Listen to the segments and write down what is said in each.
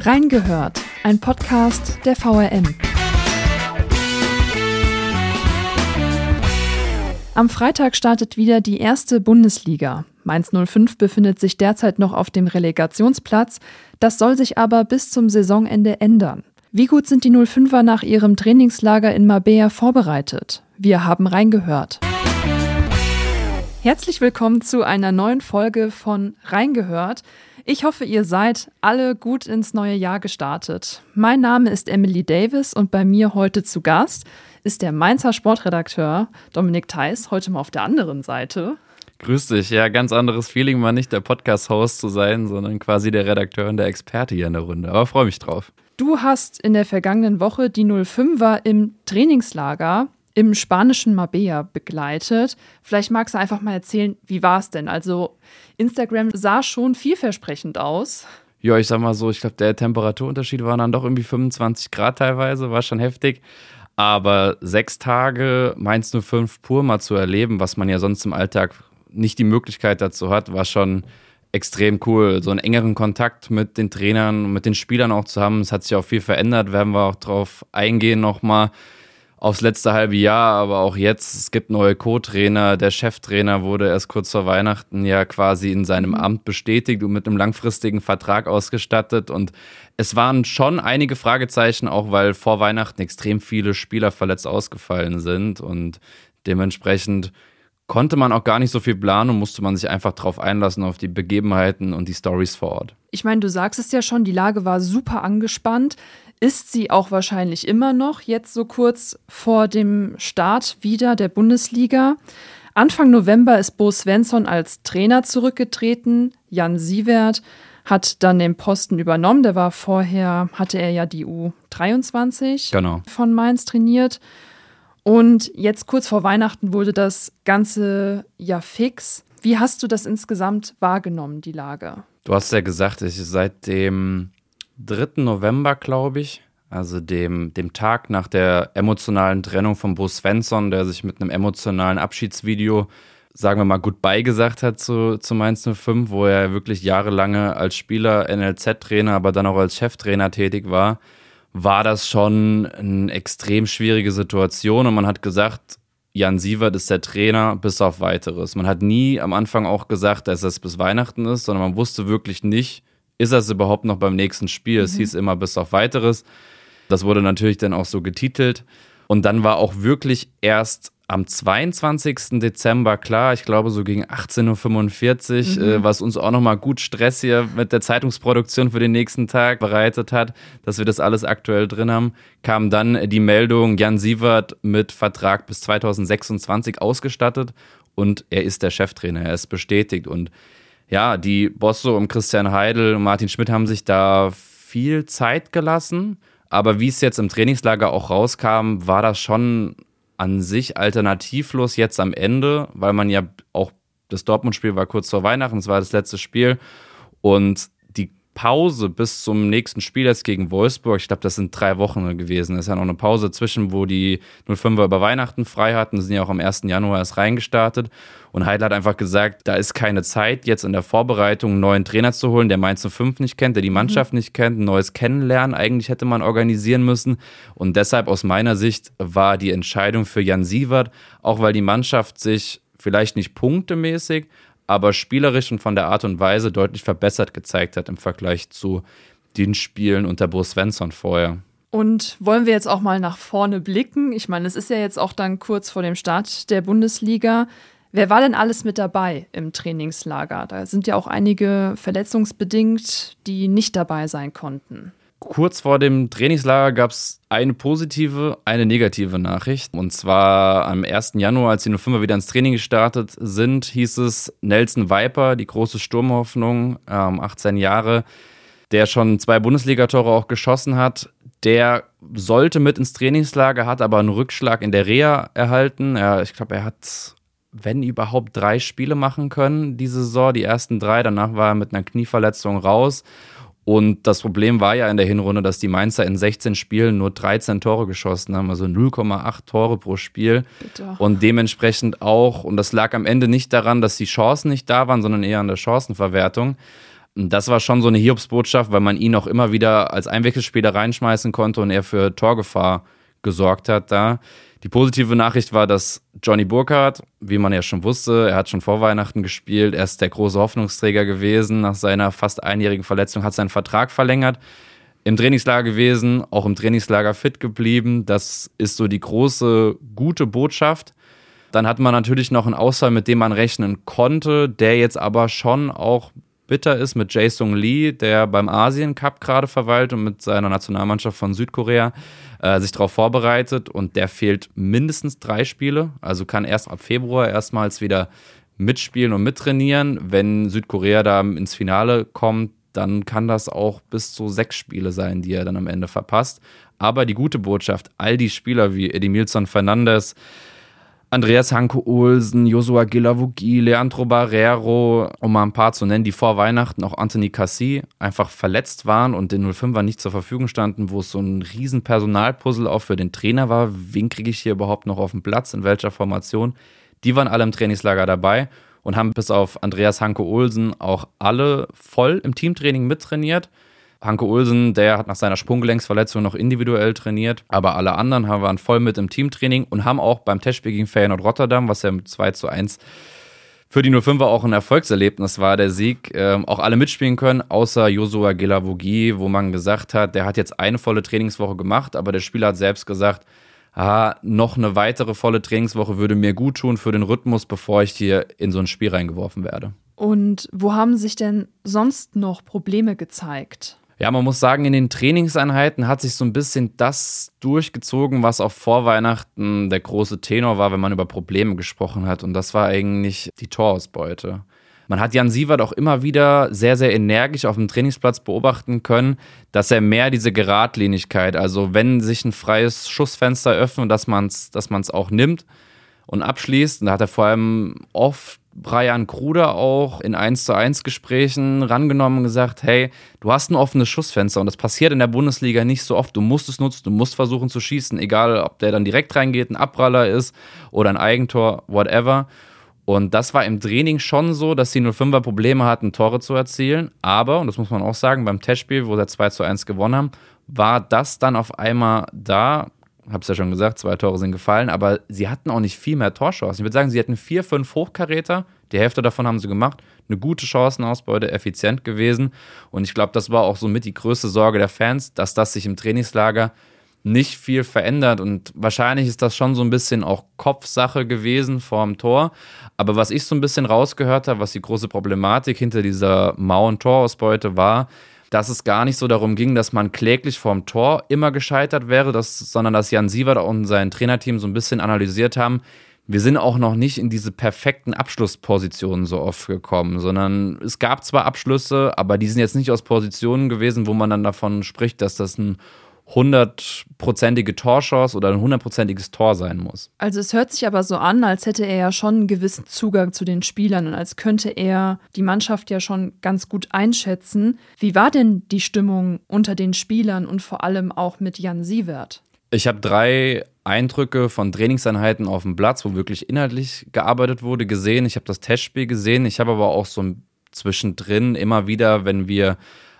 Reingehört, ein Podcast der VRM. Am Freitag startet wieder die erste Bundesliga. Mainz 05 befindet sich derzeit noch auf dem Relegationsplatz. Das soll sich aber bis zum Saisonende ändern. Wie gut sind die 05er nach ihrem Trainingslager in Mabea vorbereitet? Wir haben reingehört. Herzlich willkommen zu einer neuen Folge von Reingehört. Ich hoffe, ihr seid alle gut ins neue Jahr gestartet. Mein Name ist Emily Davis und bei mir heute zu Gast ist der Mainzer Sportredakteur Dominik Theiss, heute mal auf der anderen Seite. Grüß dich, ja, ganz anderes Feeling, mal nicht der Podcast-Host zu sein, sondern quasi der Redakteur und der Experte hier in der Runde. Aber freue mich drauf. Du hast in der vergangenen Woche die 05er im Trainingslager im spanischen Mabea begleitet. Vielleicht magst du einfach mal erzählen, wie war es denn? Also Instagram sah schon vielversprechend aus. Ja, ich sag mal so, ich glaube, der Temperaturunterschied war dann doch irgendwie 25 Grad teilweise, war schon heftig. Aber sechs Tage Mainz 05 pur mal zu erleben, was man ja sonst im Alltag nicht die Möglichkeit dazu hat, war schon extrem cool. So einen engeren Kontakt mit den Trainern, mit den Spielern auch zu haben. Es hat sich auch viel verändert, werden wir auch drauf eingehen nochmal aufs letzte halbe Jahr, aber auch jetzt. Es gibt neue Co-Trainer. Der Cheftrainer wurde erst kurz vor Weihnachten ja quasi in seinem mhm. Amt bestätigt und mit einem langfristigen Vertrag ausgestattet. Und es waren schon einige Fragezeichen, auch weil vor Weihnachten extrem viele Spieler verletzt ausgefallen sind. Und dementsprechend konnte man auch gar nicht so viel planen und musste man sich einfach darauf einlassen, auf die Begebenheiten und die Stories vor Ort. Ich meine, du sagst es ja schon, die Lage war super angespannt ist sie auch wahrscheinlich immer noch, jetzt so kurz vor dem Start wieder der Bundesliga. Anfang November ist Bo Svensson als Trainer zurückgetreten. Jan Sievert hat dann den Posten übernommen. Der war vorher, hatte er ja die U23 genau. von Mainz trainiert. Und jetzt kurz vor Weihnachten wurde das Ganze ja fix. Wie hast du das insgesamt wahrgenommen, die Lage? Du hast ja gesagt, ich seit dem 3. November, glaube ich, also dem, dem Tag nach der emotionalen Trennung von Bo Svensson, der sich mit einem emotionalen Abschiedsvideo, sagen wir mal, Goodbye gesagt hat zu, zu Mainz 05, wo er wirklich jahrelange als Spieler, NLZ-Trainer, aber dann auch als Cheftrainer tätig war, war das schon eine extrem schwierige Situation und man hat gesagt, Jan Sievert ist der Trainer bis auf weiteres. Man hat nie am Anfang auch gesagt, dass es bis Weihnachten ist, sondern man wusste wirklich nicht, ist das überhaupt noch beim nächsten Spiel? Mhm. Es hieß immer bis auf weiteres. Das wurde natürlich dann auch so getitelt. Und dann war auch wirklich erst am 22. Dezember klar, ich glaube so gegen 18.45 Uhr, mhm. äh, was uns auch nochmal gut Stress hier mit der Zeitungsproduktion für den nächsten Tag bereitet hat, dass wir das alles aktuell drin haben, kam dann die Meldung, Jan Sievert mit Vertrag bis 2026 ausgestattet und er ist der Cheftrainer, er ist bestätigt und ja, die Bosse um Christian Heidel und Martin Schmidt haben sich da viel Zeit gelassen. Aber wie es jetzt im Trainingslager auch rauskam, war das schon an sich alternativlos jetzt am Ende, weil man ja auch das Dortmund-Spiel war kurz vor Weihnachten, es war das letzte Spiel. Und Pause bis zum nächsten Spiel jetzt gegen Wolfsburg, ich glaube, das sind drei Wochen gewesen. Es ist ja noch eine Pause zwischen, wo die 05er über Weihnachten frei hatten, sind ja auch am 1. Januar erst reingestartet. Und Heidel hat einfach gesagt, da ist keine Zeit, jetzt in der Vorbereitung einen neuen Trainer zu holen, der Mainz 05 nicht kennt, der die Mannschaft mhm. nicht kennt, ein neues Kennenlernen eigentlich hätte man organisieren müssen. Und deshalb aus meiner Sicht war die Entscheidung für Jan Sievert, auch weil die Mannschaft sich vielleicht nicht punktemäßig, aber spielerisch und von der Art und Weise deutlich verbessert gezeigt hat im Vergleich zu den Spielen unter Bo Svensson vorher. Und wollen wir jetzt auch mal nach vorne blicken? Ich meine, es ist ja jetzt auch dann kurz vor dem Start der Bundesliga. Wer war denn alles mit dabei im Trainingslager? Da sind ja auch einige verletzungsbedingt, die nicht dabei sein konnten. Kurz vor dem Trainingslager gab es eine positive, eine negative Nachricht. Und zwar am 1. Januar, als die 05er wieder ins Training gestartet sind, hieß es Nelson Viper, die große Sturmhoffnung, ähm, 18 Jahre, der schon zwei Bundesligatore auch geschossen hat. Der sollte mit ins Trainingslager, hat aber einen Rückschlag in der Reha erhalten. Er, ich glaube, er hat, wenn überhaupt, drei Spiele machen können diese Saison. Die ersten drei, danach war er mit einer Knieverletzung raus. Und das Problem war ja in der Hinrunde, dass die Mainzer in 16 Spielen nur 13 Tore geschossen haben, also 0,8 Tore pro Spiel. Bitte. Und dementsprechend auch, und das lag am Ende nicht daran, dass die Chancen nicht da waren, sondern eher an der Chancenverwertung, das war schon so eine Hiobsbotschaft, weil man ihn auch immer wieder als Einwechselspieler reinschmeißen konnte und er für Torgefahr gesorgt hat da. Die positive Nachricht war, dass Johnny Burkhardt, wie man ja schon wusste, er hat schon vor Weihnachten gespielt, er ist der große Hoffnungsträger gewesen. Nach seiner fast einjährigen Verletzung hat seinen Vertrag verlängert. Im Trainingslager gewesen, auch im Trainingslager fit geblieben. Das ist so die große, gute Botschaft. Dann hat man natürlich noch einen Ausfall, mit dem man rechnen konnte, der jetzt aber schon auch bitter ist mit Jae Lee, der beim Asien Cup gerade verweilt und mit seiner Nationalmannschaft von Südkorea äh, sich darauf vorbereitet und der fehlt mindestens drei Spiele, also kann erst ab Februar erstmals wieder mitspielen und mittrainieren. Wenn Südkorea da ins Finale kommt, dann kann das auch bis zu sechs Spiele sein, die er dann am Ende verpasst. Aber die gute Botschaft, all die Spieler wie Edimilson Fernandes, Andreas Hanke Olsen, Josua Gilavogi, Leandro Barrero, um mal ein paar zu nennen, die vor Weihnachten auch Anthony Cassi einfach verletzt waren und den 05er nicht zur Verfügung standen, wo es so ein riesen Personalpuzzle auch für den Trainer war. Wen kriege ich hier überhaupt noch auf den Platz, in welcher Formation? Die waren alle im Trainingslager dabei und haben bis auf Andreas Hanke Olsen auch alle voll im Teamtraining mittrainiert. Hanke Olsen, der hat nach seiner Sprunggelenksverletzung noch individuell trainiert, aber alle anderen waren voll mit im Teamtraining und haben auch beim Testspiel gegen Feyenoord Rotterdam, was ja mit 2 zu 1 für die 05er auch ein Erfolgserlebnis war, der Sieg, ähm, auch alle mitspielen können, außer Josua Gelavogi, wo man gesagt hat, der hat jetzt eine volle Trainingswoche gemacht, aber der Spieler hat selbst gesagt, ah, noch eine weitere volle Trainingswoche würde mir gut tun für den Rhythmus, bevor ich hier in so ein Spiel reingeworfen werde. Und wo haben sich denn sonst noch Probleme gezeigt? Ja, man muss sagen, in den Trainingseinheiten hat sich so ein bisschen das durchgezogen, was auch vor Weihnachten der große Tenor war, wenn man über Probleme gesprochen hat. Und das war eigentlich die Torausbeute. Man hat Jan Sievert auch immer wieder sehr, sehr energisch auf dem Trainingsplatz beobachten können, dass er mehr diese Geradlinigkeit, also wenn sich ein freies Schussfenster öffnet, dass man es dass man's auch nimmt und abschließt. Und da hat er vor allem oft Brian Kruder auch in 1 zu 1 Gesprächen rangenommen und gesagt, hey, du hast ein offenes Schussfenster und das passiert in der Bundesliga nicht so oft. Du musst es nutzen, du musst versuchen zu schießen, egal ob der dann direkt reingeht, ein Abpraller ist oder ein Eigentor, whatever. Und das war im Training schon so, dass die 05er Probleme hatten, Tore zu erzielen. Aber, und das muss man auch sagen, beim Testspiel, wo sie 2 zu 1 gewonnen haben, war das dann auf einmal da, habe es ja schon gesagt, zwei Tore sind gefallen, aber sie hatten auch nicht viel mehr Torchancen. Ich würde sagen, sie hatten vier, fünf Hochkaräter, die Hälfte davon haben sie gemacht, eine gute Chancenausbeute, effizient gewesen. Und ich glaube, das war auch somit die größte Sorge der Fans, dass das sich im Trainingslager nicht viel verändert. Und wahrscheinlich ist das schon so ein bisschen auch Kopfsache gewesen vorm Tor, aber was ich so ein bisschen rausgehört habe, was die große Problematik hinter dieser mauen Torausbeute war, dass es gar nicht so darum ging, dass man kläglich vorm Tor immer gescheitert wäre, dass, sondern dass Jan Sievert und sein Trainerteam so ein bisschen analysiert haben, wir sind auch noch nicht in diese perfekten Abschlusspositionen so oft gekommen, sondern es gab zwar Abschlüsse, aber die sind jetzt nicht aus Positionen gewesen, wo man dann davon spricht, dass das ein hundertprozentige Torchance oder ein hundertprozentiges Tor sein muss. Also es hört sich aber so an, als hätte er ja schon einen gewissen Zugang zu den Spielern und als könnte er die Mannschaft ja schon ganz gut einschätzen. Wie war denn die Stimmung unter den Spielern und vor allem auch mit Jan Sievert? Ich habe drei Eindrücke von Trainingseinheiten auf dem Platz, wo wirklich inhaltlich gearbeitet wurde, gesehen. Ich habe das Testspiel gesehen. Ich habe aber auch so zwischendrin immer wieder, wenn wir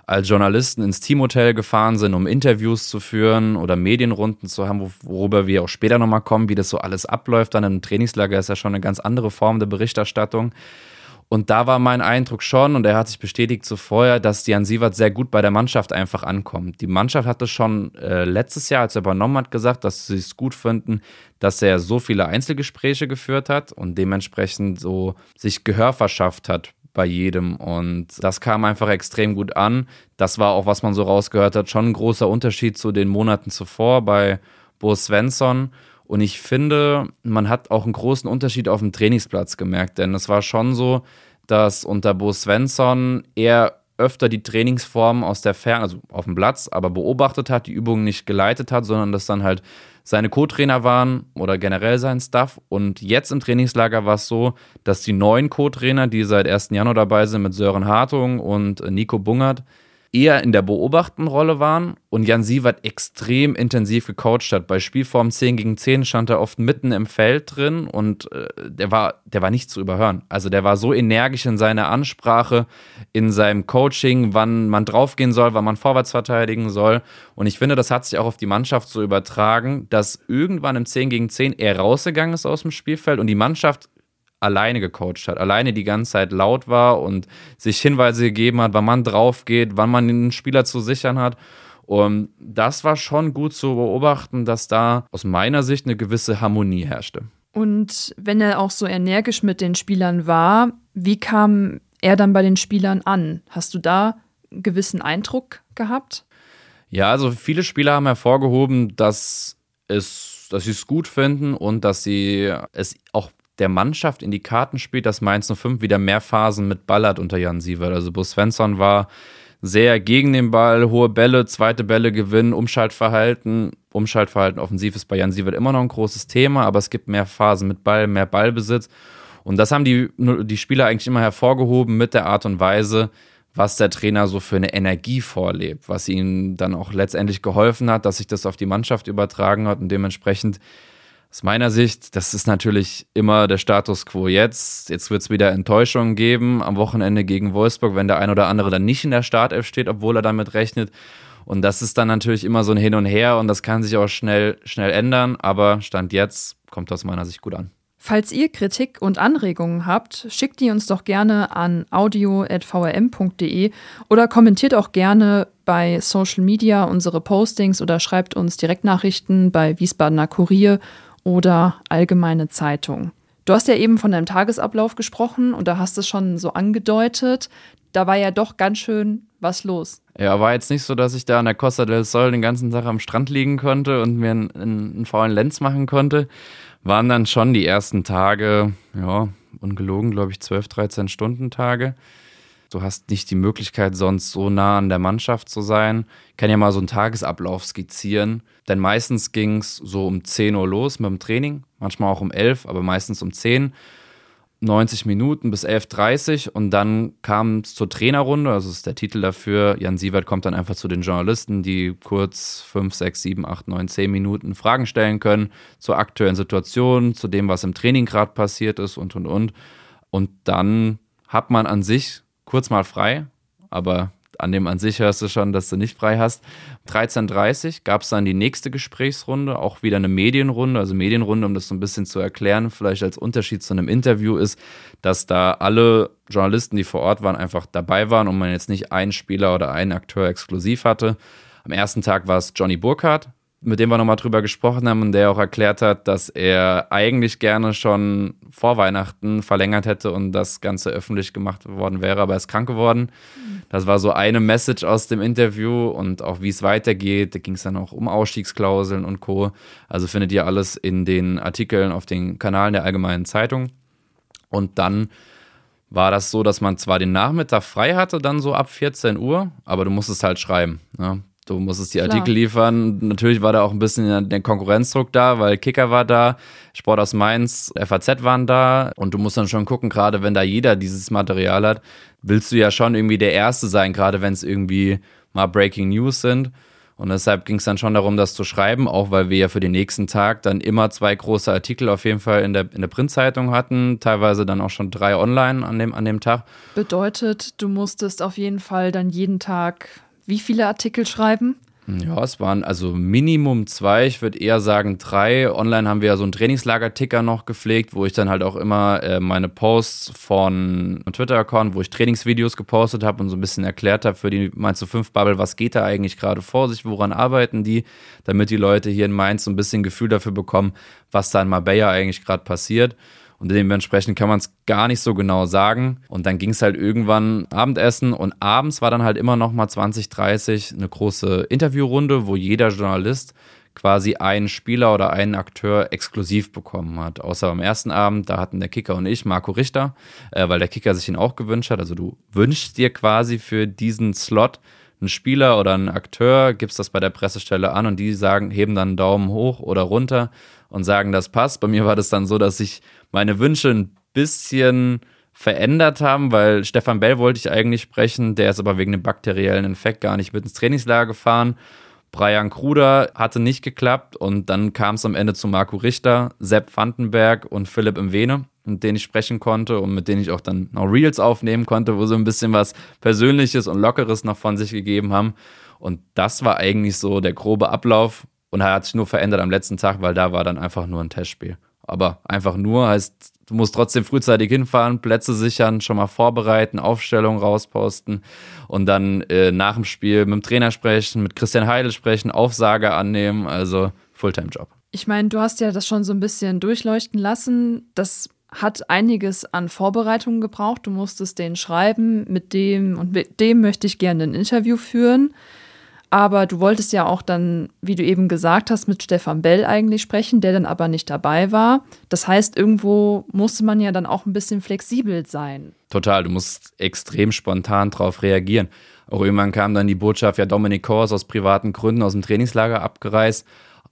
als Journalisten ins Teamhotel gefahren sind, um Interviews zu führen oder Medienrunden zu haben, worüber wir auch später nochmal kommen, wie das so alles abläuft. Dann im Trainingslager ist ja schon eine ganz andere Form der Berichterstattung. Und da war mein Eindruck schon, und er hat sich bestätigt zuvor, dass Jan Sievert sehr gut bei der Mannschaft einfach ankommt. Die Mannschaft hatte schon äh, letztes Jahr, als er übernommen hat, gesagt, dass sie es gut finden, dass er so viele Einzelgespräche geführt hat und dementsprechend so sich Gehör verschafft hat bei jedem. Und das kam einfach extrem gut an. Das war auch, was man so rausgehört hat, schon ein großer Unterschied zu den Monaten zuvor bei Bo Svensson. Und ich finde, man hat auch einen großen Unterschied auf dem Trainingsplatz gemerkt, denn es war schon so, dass unter Bo Svensson er öfter die Trainingsformen aus der Ferne, also auf dem Platz, aber beobachtet hat, die Übungen nicht geleitet hat, sondern dass dann halt seine Co-Trainer waren oder generell sein Staff. Und jetzt im Trainingslager war es so, dass die neuen Co-Trainer, die seit 1. Januar dabei sind, mit Sören Hartung und Nico Bungert, eher in der Beobachtenrolle waren und Jan Sievert extrem intensiv gecoacht hat. Bei Spielform 10 gegen 10 stand er oft mitten im Feld drin und äh, der, war, der war nicht zu überhören. Also der war so energisch in seiner Ansprache, in seinem Coaching, wann man draufgehen soll, wann man vorwärts verteidigen soll. Und ich finde, das hat sich auch auf die Mannschaft so übertragen, dass irgendwann im 10 gegen 10 er rausgegangen ist aus dem Spielfeld und die Mannschaft alleine gecoacht hat, alleine die ganze Zeit laut war und sich Hinweise gegeben hat, wann man drauf geht, wann man den Spieler zu sichern hat. Und das war schon gut zu beobachten, dass da aus meiner Sicht eine gewisse Harmonie herrschte. Und wenn er auch so energisch mit den Spielern war, wie kam er dann bei den Spielern an? Hast du da einen gewissen Eindruck gehabt? Ja, also viele Spieler haben hervorgehoben, dass es, dass sie es gut finden und dass sie es auch der Mannschaft in die Karten spielt, dass Mainz 05 wieder mehr Phasen mit Ball hat unter Jan Sievert. Also Bus Svensson war sehr gegen den Ball, hohe Bälle, zweite Bälle gewinnen, Umschaltverhalten. Umschaltverhalten offensiv ist bei Jan Sievert immer noch ein großes Thema, aber es gibt mehr Phasen mit Ball, mehr Ballbesitz. Und das haben die, die Spieler eigentlich immer hervorgehoben mit der Art und Weise, was der Trainer so für eine Energie vorlebt, was ihnen dann auch letztendlich geholfen hat, dass sich das auf die Mannschaft übertragen hat und dementsprechend aus meiner Sicht, das ist natürlich immer der Status quo jetzt. Jetzt wird es wieder Enttäuschungen geben am Wochenende gegen Wolfsburg, wenn der ein oder andere dann nicht in der Startelf steht, obwohl er damit rechnet. Und das ist dann natürlich immer so ein Hin und Her und das kann sich auch schnell, schnell ändern. Aber Stand jetzt kommt aus meiner Sicht gut an. Falls ihr Kritik und Anregungen habt, schickt die uns doch gerne an audio.vrm.de oder kommentiert auch gerne bei Social Media unsere Postings oder schreibt uns Direktnachrichten bei Wiesbadener Kurier oder Allgemeine Zeitung. Du hast ja eben von deinem Tagesablauf gesprochen und da hast du es schon so angedeutet. Da war ja doch ganz schön was los. Ja, war jetzt nicht so, dass ich da an der Costa del Sol den ganzen Tag am Strand liegen konnte und mir einen, einen faulen Lenz machen konnte. Waren dann schon die ersten Tage, ja, ungelogen, glaube ich, 12, 13 Stunden Tage. Du hast nicht die Möglichkeit, sonst so nah an der Mannschaft zu sein. Ich kann ja mal so einen Tagesablauf skizzieren. Denn meistens ging es so um 10 Uhr los mit dem Training, manchmal auch um 11, aber meistens um 10. 90 Minuten bis 11.30 Uhr und dann kam es zur Trainerrunde, also ist der Titel dafür. Jan Sievert kommt dann einfach zu den Journalisten, die kurz 5, 6, 7, 8, 9, 10 Minuten Fragen stellen können zur aktuellen Situation, zu dem, was im Training gerade passiert ist und und und. Und dann hat man an sich kurz mal frei, aber an dem an sich hörst du schon, dass du nicht frei hast. 13.30 gab es dann die nächste Gesprächsrunde, auch wieder eine Medienrunde. Also Medienrunde, um das so ein bisschen zu erklären, vielleicht als Unterschied zu einem Interview ist, dass da alle Journalisten, die vor Ort waren, einfach dabei waren und man jetzt nicht einen Spieler oder einen Akteur exklusiv hatte. Am ersten Tag war es Johnny Burkhardt, mit dem wir nochmal drüber gesprochen haben und der auch erklärt hat, dass er eigentlich gerne schon vor Weihnachten verlängert hätte und das Ganze öffentlich gemacht worden wäre, aber er ist krank geworden. Das war so eine Message aus dem Interview und auch wie es weitergeht. Da ging es dann auch um Ausstiegsklauseln und Co. Also findet ihr alles in den Artikeln auf den Kanalen der Allgemeinen Zeitung. Und dann war das so, dass man zwar den Nachmittag frei hatte, dann so ab 14 Uhr, aber du musstest halt schreiben. Ne? Du musstest die Artikel Klar. liefern. Natürlich war da auch ein bisschen der Konkurrenzdruck da, weil Kicker war da, Sport aus Mainz, FAZ waren da. Und du musst dann schon gucken, gerade wenn da jeder dieses Material hat, willst du ja schon irgendwie der Erste sein, gerade wenn es irgendwie mal Breaking News sind. Und deshalb ging es dann schon darum, das zu schreiben, auch weil wir ja für den nächsten Tag dann immer zwei große Artikel auf jeden Fall in der, in der Printzeitung hatten, teilweise dann auch schon drei online an dem, an dem Tag. Bedeutet, du musstest auf jeden Fall dann jeden Tag wie viele Artikel schreiben? Ja, es waren also Minimum zwei, ich würde eher sagen drei. Online haben wir ja so einen Trainingslager-Ticker noch gepflegt, wo ich dann halt auch immer äh, meine Posts von Twitter-Account, wo ich Trainingsvideos gepostet habe und so ein bisschen erklärt habe für die Mainz 5 Bubble, was geht da eigentlich gerade vor sich, woran arbeiten die, damit die Leute hier in Mainz so ein bisschen Gefühl dafür bekommen, was da in Marbella eigentlich gerade passiert. Und dementsprechend kann man es gar nicht so genau sagen. Und dann ging es halt irgendwann Abendessen und abends war dann halt immer noch mal 20, 30 eine große Interviewrunde, wo jeder Journalist quasi einen Spieler oder einen Akteur exklusiv bekommen hat. Außer am ersten Abend, da hatten der Kicker und ich Marco Richter, äh, weil der Kicker sich ihn auch gewünscht hat. Also du wünschst dir quasi für diesen Slot einen Spieler oder einen Akteur, gibst das bei der Pressestelle an und die sagen, heben dann einen Daumen hoch oder runter und sagen, das passt. Bei mir war das dann so, dass ich meine Wünsche ein bisschen verändert haben, weil Stefan Bell wollte ich eigentlich sprechen, der ist aber wegen dem bakteriellen Infekt gar nicht mit ins Trainingslager gefahren. Brian Kruder hatte nicht geklappt und dann kam es am Ende zu Marco Richter, Sepp Vandenberg und Philipp Imwene, mit denen ich sprechen konnte und mit denen ich auch dann noch Reels aufnehmen konnte, wo so ein bisschen was Persönliches und Lockeres noch von sich gegeben haben. Und das war eigentlich so der grobe Ablauf und er hat sich nur verändert am letzten Tag, weil da war dann einfach nur ein Testspiel. Aber einfach nur heißt, du musst trotzdem frühzeitig hinfahren, Plätze sichern, schon mal vorbereiten, Aufstellung rausposten und dann äh, nach dem Spiel mit dem Trainer sprechen, mit Christian Heidel sprechen, Aufsage annehmen. Also Fulltime-Job. Ich meine, du hast ja das schon so ein bisschen durchleuchten lassen. Das hat einiges an Vorbereitungen gebraucht. Du musstest den schreiben, mit dem und mit dem möchte ich gerne ein Interview führen. Aber du wolltest ja auch dann, wie du eben gesagt hast, mit Stefan Bell eigentlich sprechen, der dann aber nicht dabei war. Das heißt, irgendwo musste man ja dann auch ein bisschen flexibel sein. Total, du musst extrem spontan darauf reagieren. Auch irgendwann kam dann die Botschaft, ja, Dominik Kors aus privaten Gründen aus dem Trainingslager abgereist.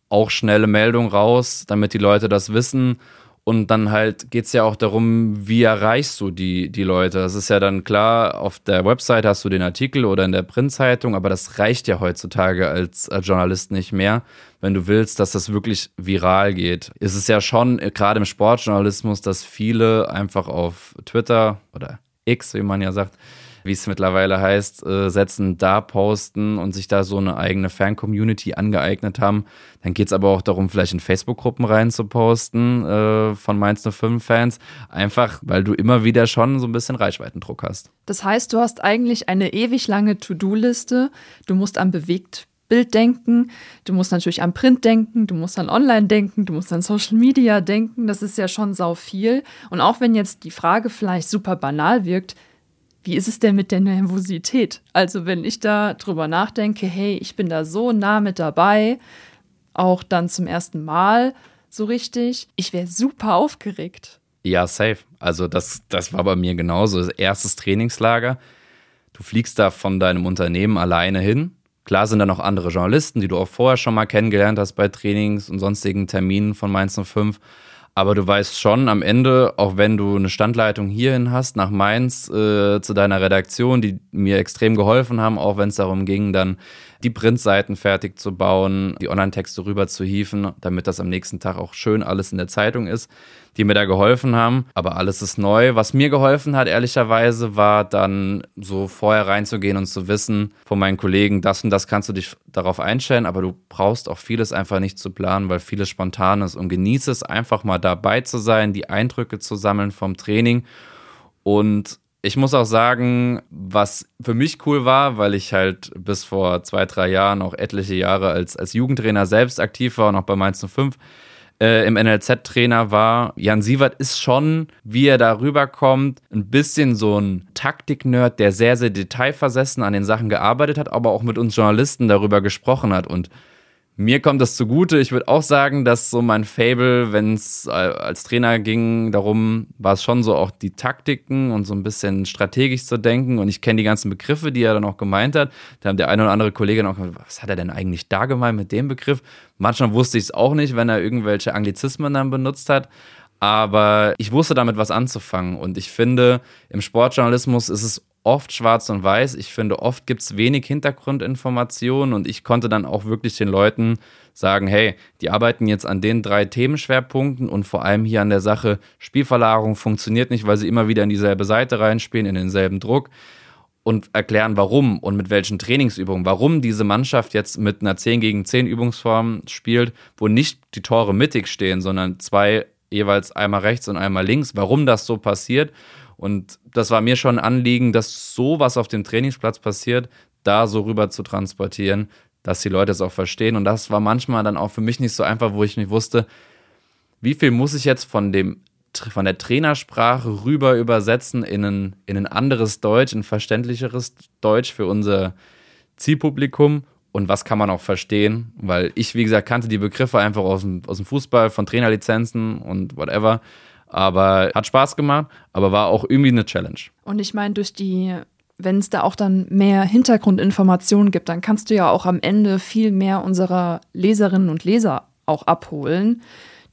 Auch schnelle Meldung raus, damit die Leute das wissen. Und dann halt geht es ja auch darum, wie erreichst du die, die Leute. Das ist ja dann klar, auf der Website hast du den Artikel oder in der Printzeitung, aber das reicht ja heutzutage als, als Journalist nicht mehr, wenn du willst, dass das wirklich viral geht. Es ist ja schon, gerade im Sportjournalismus, dass viele einfach auf Twitter oder X, wie man ja sagt, wie es mittlerweile heißt, äh, setzen, da posten und sich da so eine eigene Fan-Community angeeignet haben. Dann geht es aber auch darum, vielleicht in Facebook-Gruppen rein zu posten äh, von Mainz 05-Fans. Einfach, weil du immer wieder schon so ein bisschen Reichweitendruck hast. Das heißt, du hast eigentlich eine ewig lange To-Do-Liste. Du musst am bewegt Bild denken, du musst natürlich an Print denken, du musst an Online denken, du musst an Social Media denken. Das ist ja schon sau viel. Und auch wenn jetzt die Frage vielleicht super banal wirkt, wie ist es denn mit der Nervosität? Also wenn ich da drüber nachdenke, hey, ich bin da so nah mit dabei, auch dann zum ersten Mal so richtig, ich wäre super aufgeregt. Ja, safe. Also das, das war bei mir genauso. Das erstes Trainingslager. Du fliegst da von deinem Unternehmen alleine hin. Klar sind da noch andere Journalisten, die du auch vorher schon mal kennengelernt hast bei Trainings und sonstigen Terminen von Mainz 05. Aber du weißt schon am Ende, auch wenn du eine Standleitung hierhin hast, nach Mainz äh, zu deiner Redaktion, die mir extrem geholfen haben, auch wenn es darum ging, dann die Printseiten fertig zu bauen, die Online-Texte rüber zu hieven, damit das am nächsten Tag auch schön alles in der Zeitung ist, die mir da geholfen haben. Aber alles ist neu. Was mir geholfen hat, ehrlicherweise, war dann so vorher reinzugehen und zu wissen von meinen Kollegen, das und das kannst du dich darauf einstellen, aber du brauchst auch vieles einfach nicht zu planen, weil vieles spontan ist und genieße es einfach mal dabei zu sein, die Eindrücke zu sammeln vom Training und ich muss auch sagen, was für mich cool war, weil ich halt bis vor zwei, drei Jahren auch etliche Jahre als, als Jugendtrainer selbst aktiv war und auch bei Mainz 05 äh, im NLZ-Trainer war. Jan Sievert ist schon, wie er da rüberkommt, ein bisschen so ein Taktik-Nerd, der sehr, sehr detailversessen an den Sachen gearbeitet hat, aber auch mit uns Journalisten darüber gesprochen hat und mir kommt das zugute. Ich würde auch sagen, dass so mein Fable, wenn es als Trainer ging, darum war es schon so auch die Taktiken und so ein bisschen strategisch zu denken. Und ich kenne die ganzen Begriffe, die er dann auch gemeint hat. Da haben der eine oder andere Kollege noch gesagt, was hat er denn eigentlich da gemeint mit dem Begriff? Manchmal wusste ich es auch nicht, wenn er irgendwelche Anglizismen dann benutzt hat. Aber ich wusste damit was anzufangen. Und ich finde, im Sportjournalismus ist es oft schwarz und weiß. Ich finde, oft gibt es wenig Hintergrundinformationen und ich konnte dann auch wirklich den Leuten sagen, hey, die arbeiten jetzt an den drei Themenschwerpunkten und vor allem hier an der Sache Spielverlagerung funktioniert nicht, weil sie immer wieder in dieselbe Seite reinspielen, in denselben Druck und erklären, warum und mit welchen Trainingsübungen, warum diese Mannschaft jetzt mit einer 10 gegen 10 Übungsform spielt, wo nicht die Tore mittig stehen, sondern zwei jeweils einmal rechts und einmal links, warum das so passiert und das war mir schon ein Anliegen, dass so was auf dem Trainingsplatz passiert, da so rüber zu transportieren, dass die Leute es auch verstehen. Und das war manchmal dann auch für mich nicht so einfach, wo ich nicht wusste, wie viel muss ich jetzt von dem von der Trainersprache rüber übersetzen in ein, in ein anderes Deutsch, ein verständlicheres Deutsch für unser Zielpublikum? Und was kann man auch verstehen, weil ich, wie gesagt, kannte die Begriffe einfach aus dem, aus dem Fußball, von Trainerlizenzen und whatever aber hat Spaß gemacht, aber war auch irgendwie eine Challenge. Und ich meine, durch die, wenn es da auch dann mehr Hintergrundinformationen gibt, dann kannst du ja auch am Ende viel mehr unserer Leserinnen und Leser auch abholen,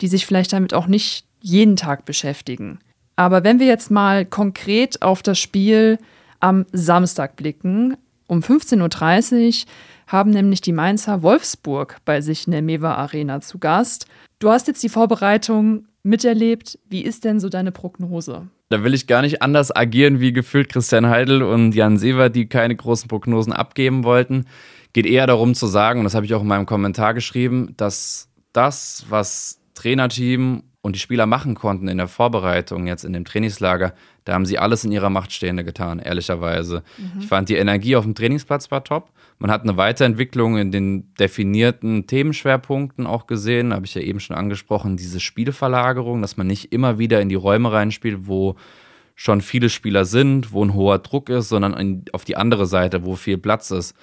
die sich vielleicht damit auch nicht jeden Tag beschäftigen. Aber wenn wir jetzt mal konkret auf das Spiel am Samstag blicken, um 15.30 Uhr haben nämlich die Mainzer Wolfsburg bei sich in der Mewa Arena zu Gast. Du hast jetzt die Vorbereitung miterlebt. Wie ist denn so deine Prognose? Da will ich gar nicht anders agieren wie gefühlt Christian Heidel und Jan Sever, die keine großen Prognosen abgeben wollten. Geht eher darum zu sagen, und das habe ich auch in meinem Kommentar geschrieben, dass das, was Trainerteam und die Spieler machen konnten in der Vorbereitung, jetzt in dem Trainingslager, da haben sie alles in ihrer Macht Stehende getan, ehrlicherweise. Mhm. Ich fand, die Energie auf dem Trainingsplatz war top. Man hat eine Weiterentwicklung in den definierten Themenschwerpunkten auch gesehen, habe ich ja eben schon angesprochen, diese Spielverlagerung, dass man nicht immer wieder in die Räume reinspielt, wo schon viele Spieler sind, wo ein hoher Druck ist, sondern auf die andere Seite, wo viel Platz ist.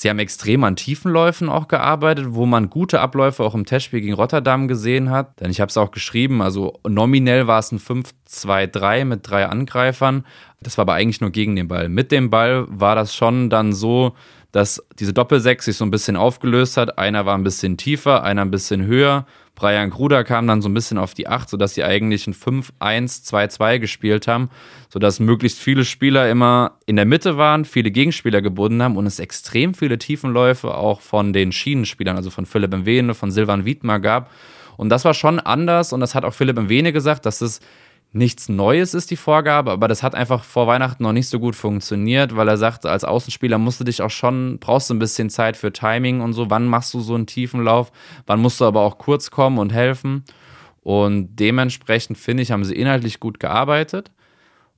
Sie haben extrem an Tiefenläufen auch gearbeitet, wo man gute Abläufe auch im Testspiel gegen Rotterdam gesehen hat. Denn ich habe es auch geschrieben, also nominell war es ein 5-2-3 mit drei Angreifern. Das war aber eigentlich nur gegen den Ball. Mit dem Ball war das schon dann so, dass diese Doppelsechs sich so ein bisschen aufgelöst hat. Einer war ein bisschen tiefer, einer ein bisschen höher. Brian Gruder kam dann so ein bisschen auf die 8, sodass sie eigentlich ein 5-1-2-2 gespielt haben, sodass möglichst viele Spieler immer in der Mitte waren, viele Gegenspieler gebunden haben und es extrem viele Tiefenläufe auch von den Schienenspielern, also von Philipp Mwene, von Silvan Wiedmer gab. Und das war schon anders und das hat auch Philipp Mwene gesagt, dass es nichts Neues ist die Vorgabe, aber das hat einfach vor Weihnachten noch nicht so gut funktioniert, weil er sagt, als Außenspieler musst du dich auch schon, brauchst du ein bisschen Zeit für Timing und so. Wann machst du so einen tiefen Lauf? Wann musst du aber auch kurz kommen und helfen? Und dementsprechend finde ich, haben sie inhaltlich gut gearbeitet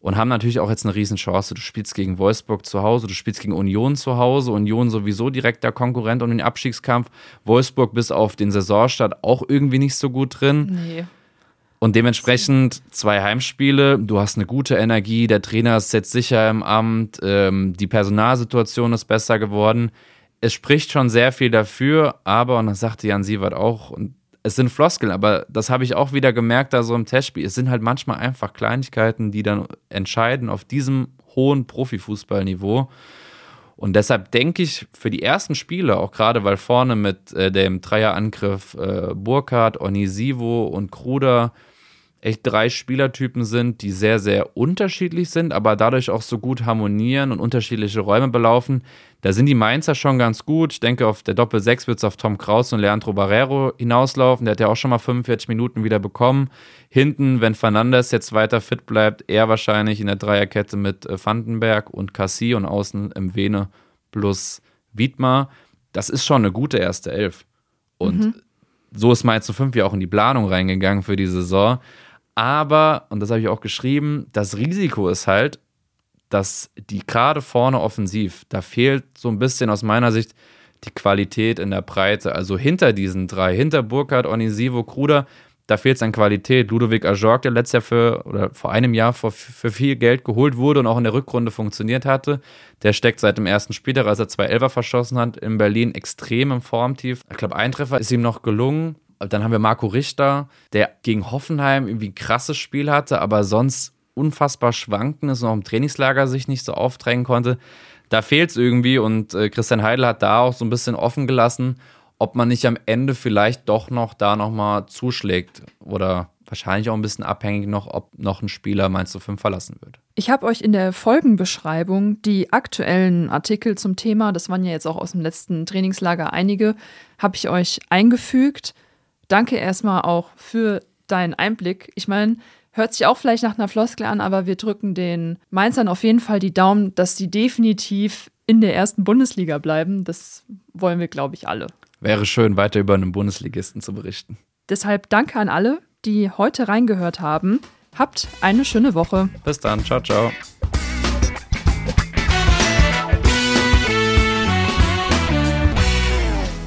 und haben natürlich auch jetzt eine Riesenchance. Du spielst gegen Wolfsburg zu Hause, du spielst gegen Union zu Hause, Union sowieso direkt der Konkurrent um den Abstiegskampf. Wolfsburg bis auf den Saisonstart auch irgendwie nicht so gut drin. Nee. Und dementsprechend zwei Heimspiele, du hast eine gute Energie, der Trainer ist jetzt sicher im Amt, ähm, die Personalsituation ist besser geworden. Es spricht schon sehr viel dafür, aber, und das sagte Jan Sievert auch, und es sind Floskeln, aber das habe ich auch wieder gemerkt, da so im Testspiel. Es sind halt manchmal einfach Kleinigkeiten, die dann entscheiden auf diesem hohen Profifußballniveau. Und deshalb denke ich, für die ersten Spiele, auch gerade weil vorne mit äh, dem Dreierangriff äh, Burkhardt, Onisivo und Kruder echt drei Spielertypen sind, die sehr, sehr unterschiedlich sind, aber dadurch auch so gut harmonieren und unterschiedliche Räume belaufen. Da sind die Mainzer schon ganz gut. Ich denke, auf der Doppel 6 wird es auf Tom Kraus und Leandro Barrero hinauslaufen. Der hat ja auch schon mal 45 Minuten wieder bekommen. Hinten, wenn Fernandes jetzt weiter fit bleibt, eher wahrscheinlich in der Dreierkette mit äh, Vandenberg und Cassie und außen im Vene plus Wiedmar. Das ist schon eine gute erste Elf. Und mhm. so ist Mainz 5 ja auch in die Planung reingegangen für die Saison. Aber, und das habe ich auch geschrieben, das Risiko ist halt, dass die gerade vorne offensiv, da fehlt so ein bisschen aus meiner Sicht die Qualität in der Breite. Also hinter diesen drei, hinter Burkhardt, Onisivo, Kruder, da fehlt es an Qualität. Ludovic Ajorg, der letztes Jahr für, oder vor einem Jahr für, für viel Geld geholt wurde und auch in der Rückrunde funktioniert hatte, der steckt seit dem ersten Spieltag, als er zwei Elfer verschossen hat, in Berlin extrem im Formtief. Ich glaube, ein Treffer ist ihm noch gelungen. Dann haben wir Marco Richter, der gegen Hoffenheim irgendwie ein krasses Spiel hatte, aber sonst unfassbar schwanken ist und auch im Trainingslager sich nicht so aufdrängen konnte. Da fehlt es irgendwie und äh, Christian Heidel hat da auch so ein bisschen offen gelassen, ob man nicht am Ende vielleicht doch noch da nochmal zuschlägt oder wahrscheinlich auch ein bisschen abhängig noch, ob noch ein Spieler meinst du fünf verlassen wird. Ich habe euch in der Folgenbeschreibung die aktuellen Artikel zum Thema, das waren ja jetzt auch aus dem letzten Trainingslager einige, habe ich euch eingefügt danke erstmal auch für deinen Einblick. Ich meine, hört sich auch vielleicht nach einer Floskel an, aber wir drücken den Mainzern auf jeden Fall die Daumen, dass sie definitiv in der ersten Bundesliga bleiben. Das wollen wir, glaube ich, alle. Wäre schön, weiter über einen Bundesligisten zu berichten. Deshalb danke an alle, die heute reingehört haben. Habt eine schöne Woche. Bis dann. Ciao, ciao.